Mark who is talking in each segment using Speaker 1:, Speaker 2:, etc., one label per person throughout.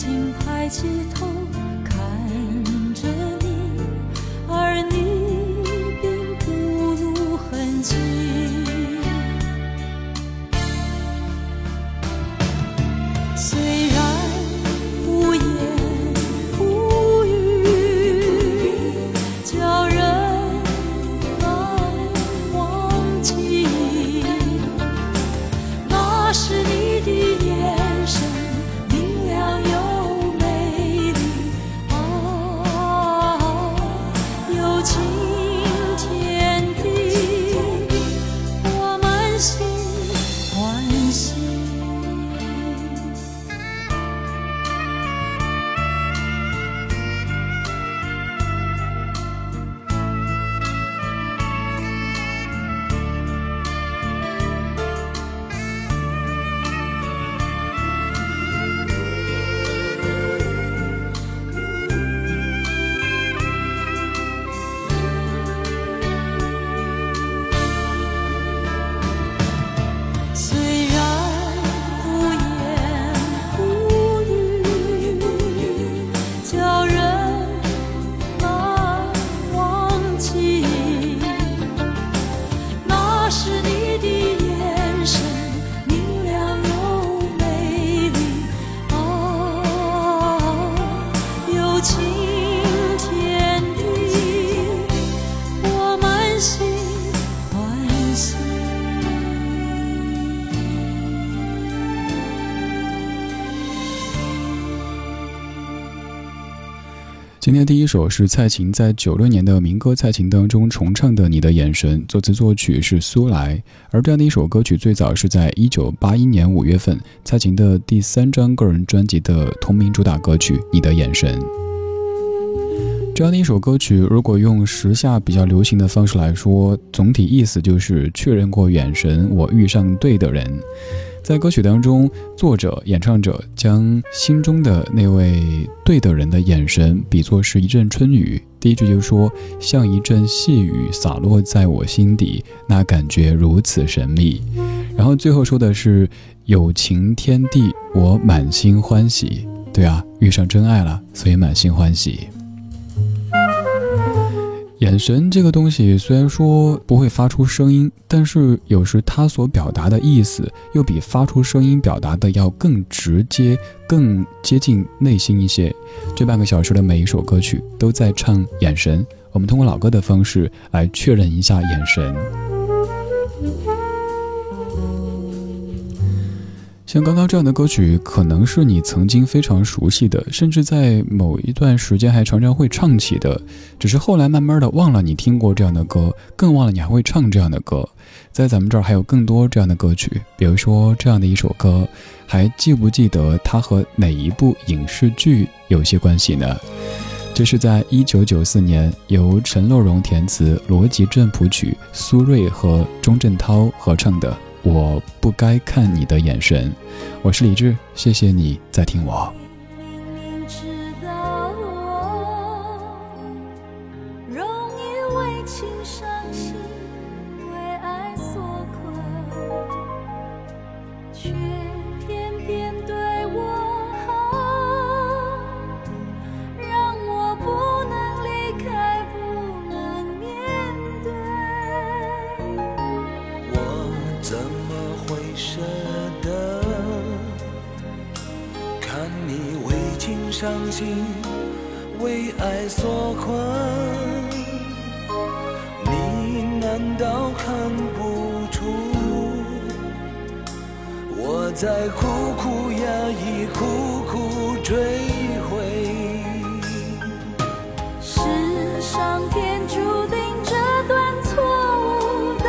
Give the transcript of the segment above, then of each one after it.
Speaker 1: 请抬起头
Speaker 2: 首是蔡琴在九六年的民歌《蔡琴》当中重唱的《你的眼神》，作词作曲是苏来。而这样的一首歌曲最早是在一九八一年五月份，蔡琴的第三张个人专辑的同名主打歌曲《你的眼神》。这样的一首歌曲，如果用时下比较流行的方式来说，总体意思就是确认过眼神，我遇上对的人。在歌曲当中，作者、演唱者将心中的那位对的人的眼神比作是一阵春雨。第一句就说：“像一阵细雨洒落在我心底，那感觉如此神秘。”然后最后说的是：“有情天地，我满心欢喜。”对啊，遇上真爱了，所以满心欢喜。眼神这个东西虽然说不会发出声音，但是有时它所表达的意思又比发出声音表达的要更直接、更接近内心一些。这半个小时的每一首歌曲都在唱眼神，我们通过老歌的方式来确认一下眼神。像刚刚这样的歌曲，可能是你曾经非常熟悉的，甚至在某一段时间还常常会唱起的，只是后来慢慢的忘了你听过这样的歌，更忘了你还会唱这样的歌。在咱们这儿还有更多这样的歌曲，比如说这样的一首歌，还记不记得它和哪一部影视剧有些关系呢？这是在一九九四年由陈乐融填词、罗辑镇谱曲、苏芮和钟镇涛合唱的。我不该看你的眼神，我是李志，谢谢你在听我。
Speaker 1: 伤心，
Speaker 3: 为爱所困。你难道看不出我在苦苦压抑，苦苦追悔？
Speaker 1: 是上天注定这段错误的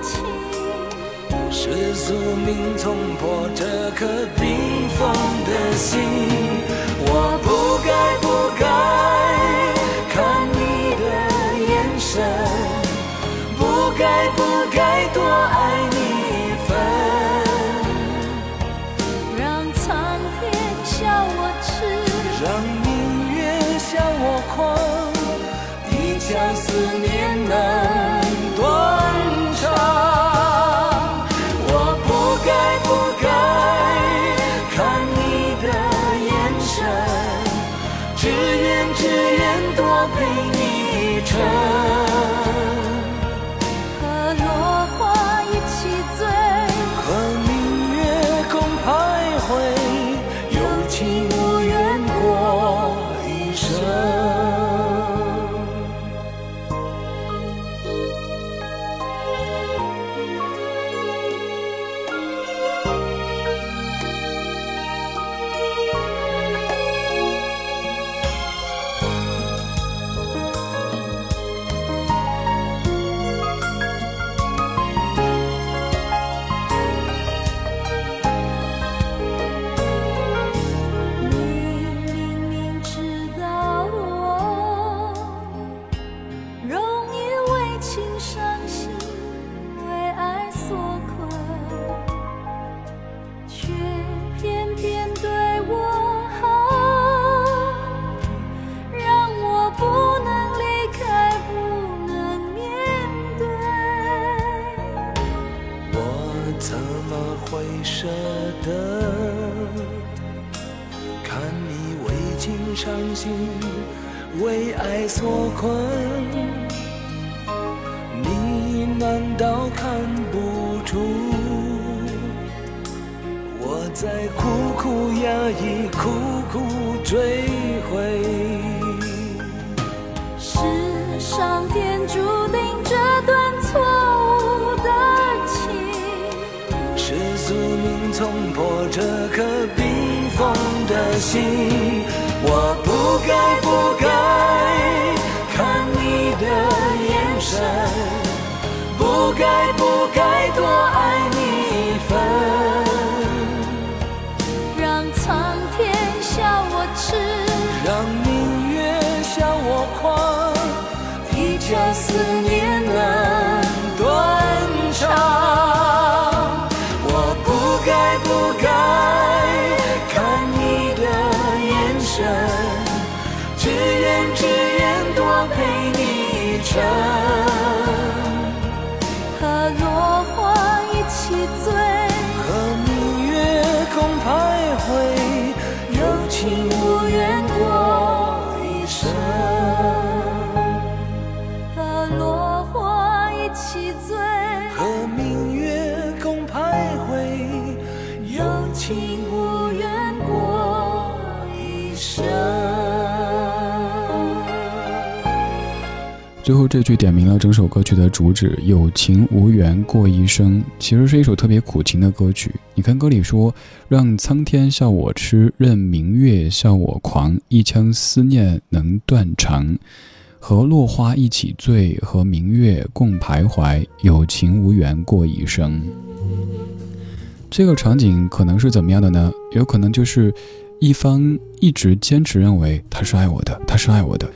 Speaker 1: 情，
Speaker 3: 是宿命冲破这颗冰封的心。冲破这颗冰封的心。我不该，不该
Speaker 1: 和落花一起醉，
Speaker 3: 和明月共徘徊，
Speaker 2: 最后这句点明了整首歌曲的主旨：有情无缘过一生。其实是一首特别苦情的歌曲。你看歌里说：“让苍天笑我痴，任明月笑我狂，一腔思念能断肠。和落花一起醉，和明月共徘徊，有情无缘过一生。”这个场景可能是怎么样的呢？有可能就是一方一直坚持认为他是爱我的，他是爱我的。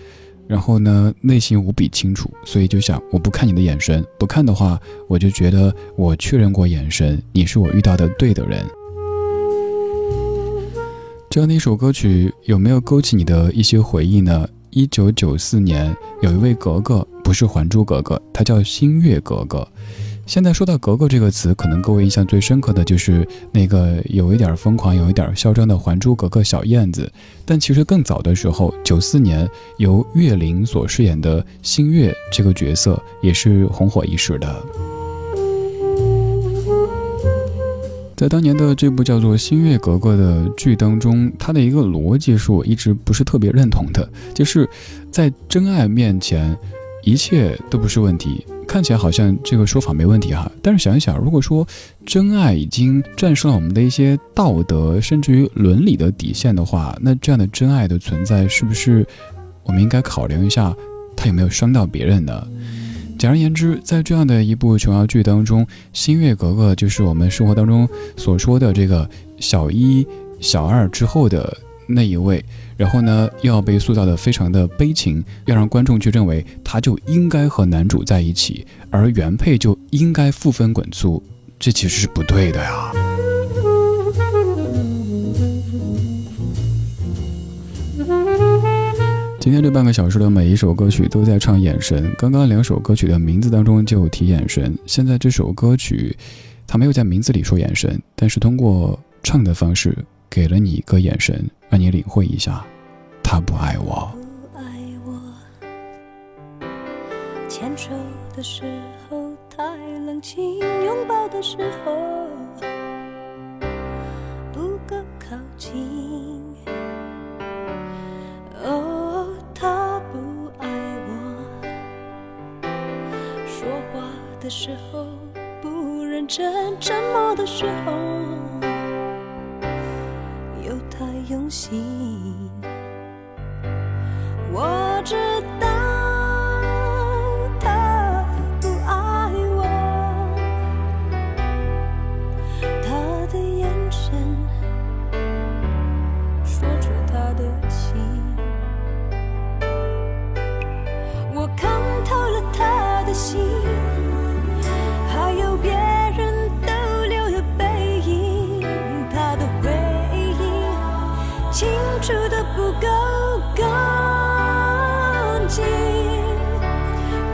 Speaker 2: 然后呢，内心无比清楚，所以就想，我不看你的眼神，不看的话，我就觉得我确认过眼神，你是我遇到的对的人。这样的一首歌曲，有没有勾起你的一些回忆呢？一九九四年，有一位格格，不是《还珠格格》，她叫星月格格。现在说到“格格”这个词，可能各位印象最深刻的就是那个有一点疯狂、有一点嚣张的《还珠格格》小燕子。但其实更早的时候，九四年由岳灵所饰演的星月这个角色也是红火一时的。在当年的这部叫做《星月格格》的剧当中，它的一个逻辑是我一直不是特别认同的，就是在真爱面前，一切都不是问题。看起来好像这个说法没问题哈，但是想一想，如果说真爱已经战胜了我们的一些道德甚至于伦理的底线的话，那这样的真爱的存在，是不是我们应该考量一下，它有没有伤到别人呢？简而言之，在这样的一部琼瑶剧当中，星月格格就是我们生活当中所说的这个小一、小二之后的那一位。然后呢，又要被塑造的非常的悲情，要让观众去认为他就应该和男主在一起，而原配就应该负分滚粗，这其实是不对的呀。今天这半个小时的每一首歌曲都在唱眼神，刚刚两首歌曲的名字当中就有提眼神，现在这首歌曲，他没有在名字里说眼神，但是通过唱的方式给了你一个眼神，让你领会一下，他不爱我。
Speaker 1: 不爱我，牵手的时候太冷清，拥抱的时候不够靠近。哦，他不爱我，说话的时候不认真，沉默的时候用心。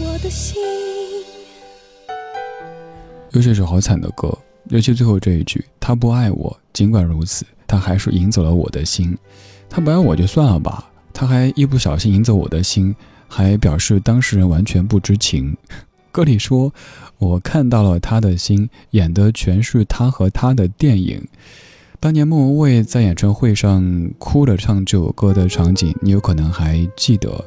Speaker 1: 我的心。
Speaker 2: 又是一首好惨的歌，尤其最后这一句“他不爱我，尽管如此，他还是赢走了我的心。他不爱我就算了吧，他还一不小心赢走我的心，还表示当事人完全不知情。”歌里说：“我看到了他的心，演的全是他和他的电影。”当年莫文蔚在演唱会上哭了唱这首歌的场景，你有可能还记得。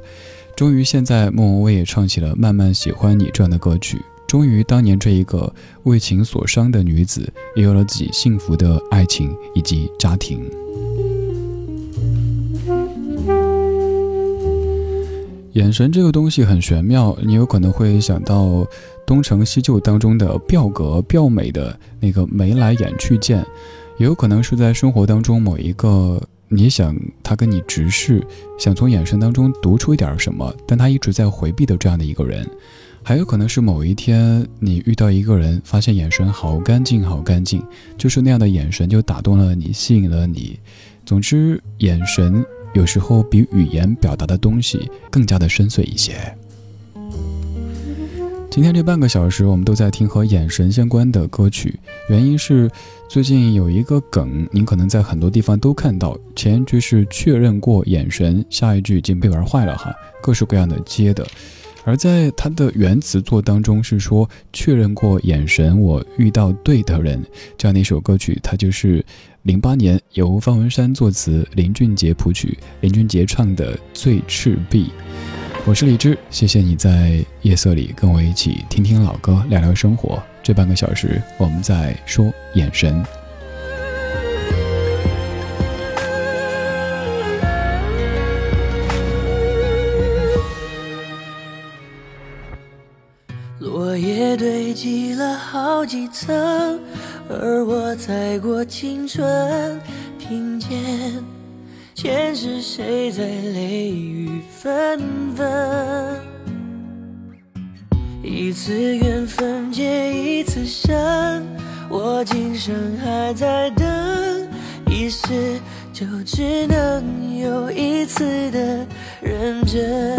Speaker 2: 终于，现在莫文蔚也唱起了《慢慢喜欢你》这样的歌曲。终于，当年这一个为情所伤的女子，也有了自己幸福的爱情以及家庭。眼神这个东西很玄妙，你有可能会想到东成西就当中的表格表美的那个眉来眼去见，也有可能是在生活当中某一个你想他跟你直视，想从眼神当中读出一点什么，但他一直在回避的这样的一个人。还有可能是某一天你遇到一个人，发现眼神好干净，好干净，就是那样的眼神就打动了你，吸引了你。总之，眼神有时候比语言表达的东西更加的深邃一些。今天这半个小时，我们都在听和眼神相关的歌曲，原因是最近有一个梗，您可能在很多地方都看到，前一句是确认过眼神，下一句已经被玩坏了哈，各式各样的接的。而在他的原词作当中是说确认过眼神，我遇到对的人，这样的一首歌曲，它就是零八年由方文山作词，林俊杰谱曲，林俊杰唱的《醉赤壁》。我是李志，谢谢你在夜色里跟我一起听听老歌，聊聊生活。这半个小时我们在说眼神。
Speaker 4: 落叶堆积了好几层，而我踩过青春，听见前世谁在泪雨纷纷。一次缘分结一次生，我今生还在等，一世就只能有一次的认真。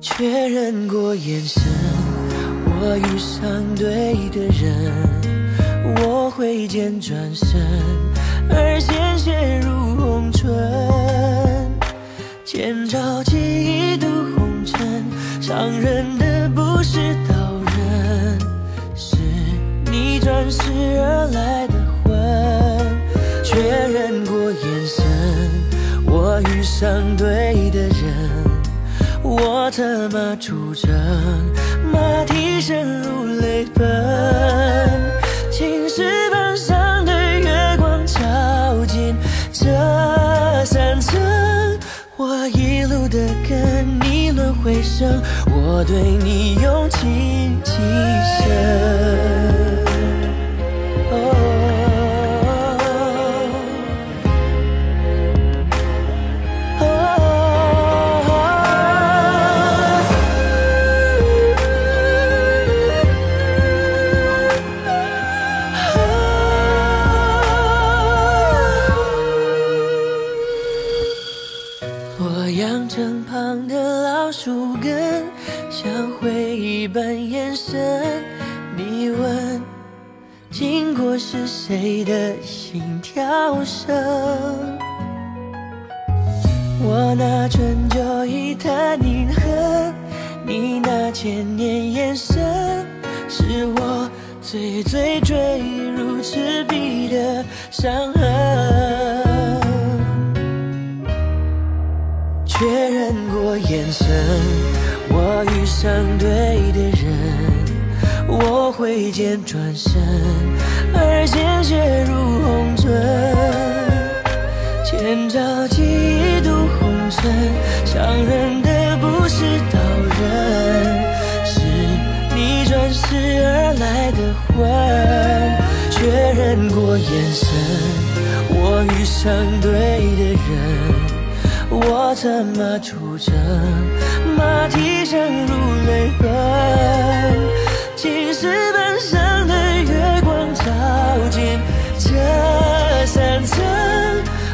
Speaker 4: 确认过眼神，我遇上对的人，我挥剑转身，而鲜血如红唇。千朝记忆渡红尘，伤人的不是刀刃，是你转世而来的魂。确认过眼神，我遇上对的人。我策马出征，马蹄声如泪奔。的跟你轮回生，我对你用情极深。眼神，我遇上对的人，我策马出征，马蹄声如泪奔。青石板上的月光照进这山城，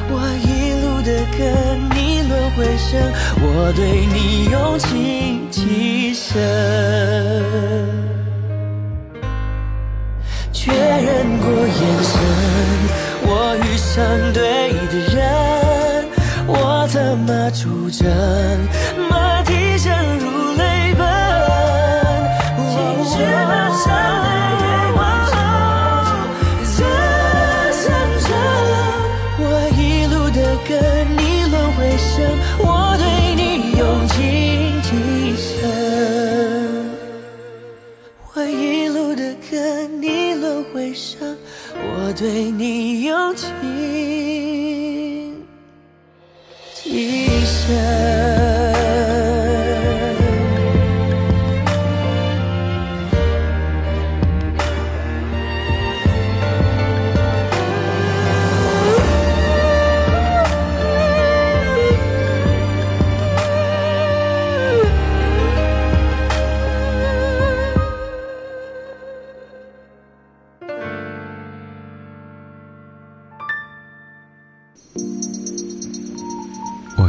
Speaker 4: 我一路的跟你轮回声，我对你用情极深。确认过眼神，我遇上对的人，我策马出征，对你有情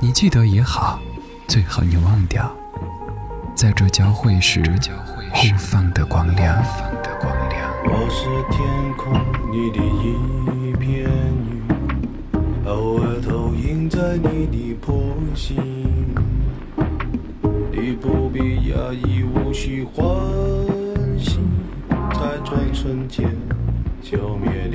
Speaker 5: 你
Speaker 2: 记得也好，最好你忘掉，在这交汇时互放的光亮。
Speaker 6: 我是天空里的一片云，偶尔投影在你的波心。你不必压抑，无需欢喜，在转瞬间消灭